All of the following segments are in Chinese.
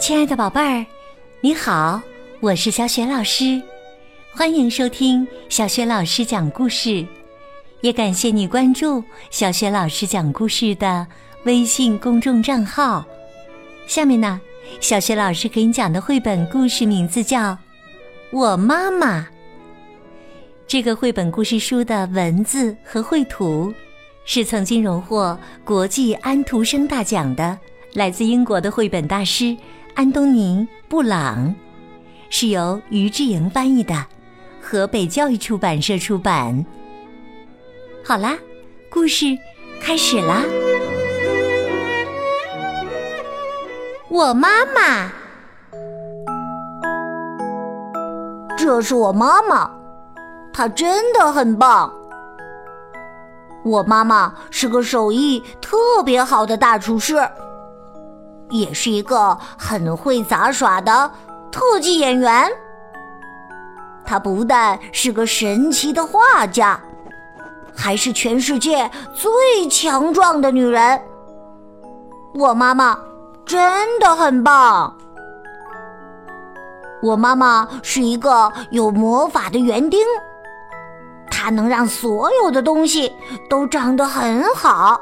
亲爱的宝贝儿，你好，我是小雪老师，欢迎收听小雪老师讲故事，也感谢你关注小雪老师讲故事的微信公众账号。下面呢，小雪老师给你讲的绘本故事名字叫《我妈妈》。这个绘本故事书的文字和绘图是曾经荣获国际安徒生大奖的来自英国的绘本大师。安东尼·布朗是由于志莹翻译的，河北教育出版社出版。好啦，故事开始啦！我妈妈，这是我妈妈，她真的很棒。我妈妈是个手艺特别好的大厨师。也是一个很会杂耍的特技演员。她不但是个神奇的画家，还是全世界最强壮的女人。我妈妈真的很棒。我妈妈是一个有魔法的园丁，她能让所有的东西都长得很好。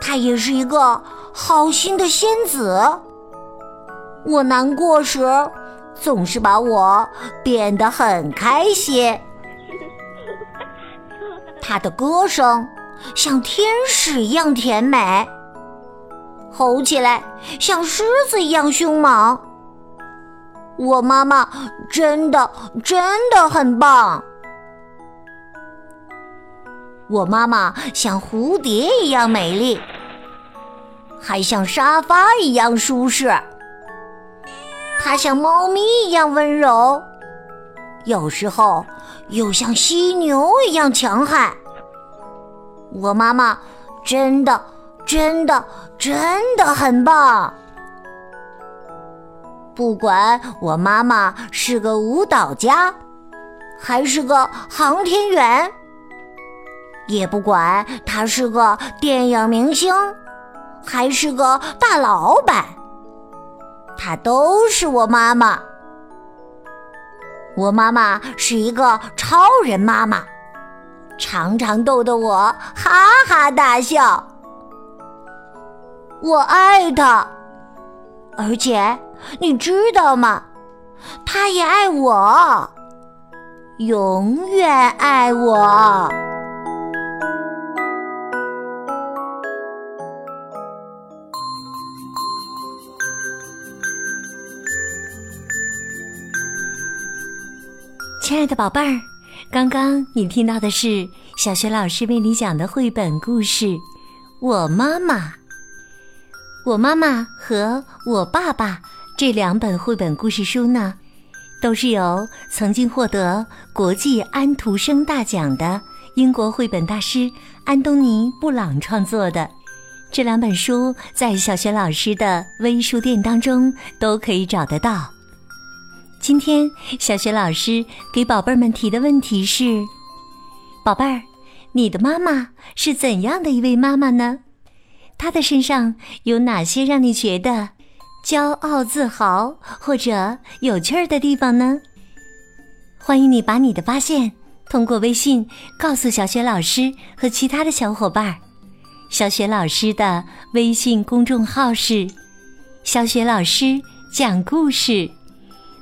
她也是一个。好心的仙子，我难过时总是把我变得很开心。他的歌声像天使一样甜美，吼起来像狮子一样凶猛。我妈妈真的真的很棒。我妈妈像蝴蝶一样美丽。还像沙发一样舒适，它像猫咪一样温柔，有时候又像犀牛一样强悍。我妈妈真的、真的、真的很棒。不管我妈妈是个舞蹈家，还是个航天员，也不管她是个电影明星。还是个大老板，她都是我妈妈。我妈妈是一个超人妈妈，常常逗得我哈哈大笑。我爱她，而且你知道吗？她也爱我，永远爱我。亲爱的宝贝儿，刚刚你听到的是小学老师为你讲的绘本故事《我妈妈》。我妈妈和我爸爸这两本绘本故事书呢，都是由曾经获得国际安徒生大奖的英国绘本大师安东尼·布朗创作的。这两本书在小学老师的微书店当中都可以找得到。今天，小雪老师给宝贝儿们提的问题是：宝贝儿，你的妈妈是怎样的一位妈妈呢？她的身上有哪些让你觉得骄傲、自豪或者有趣儿的地方呢？欢迎你把你的发现通过微信告诉小雪老师和其他的小伙伴儿。小雪老师的微信公众号是“小雪老师讲故事”。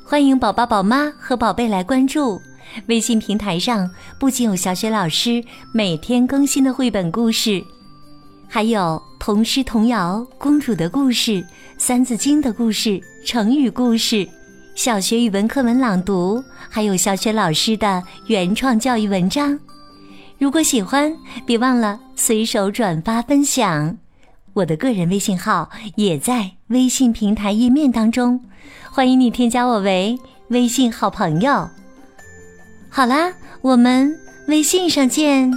欢迎宝宝、宝妈和宝贝来关注微信平台上，不仅有小雪老师每天更新的绘本故事，还有童诗童谣、公主的故事、三字经的故事、成语故事、小学语文课文朗读，还有小雪老师的原创教育文章。如果喜欢，别忘了随手转发分享。我的个人微信号也在微信平台页面当中。欢迎你添加我为微信好朋友。好啦，我们微信上见。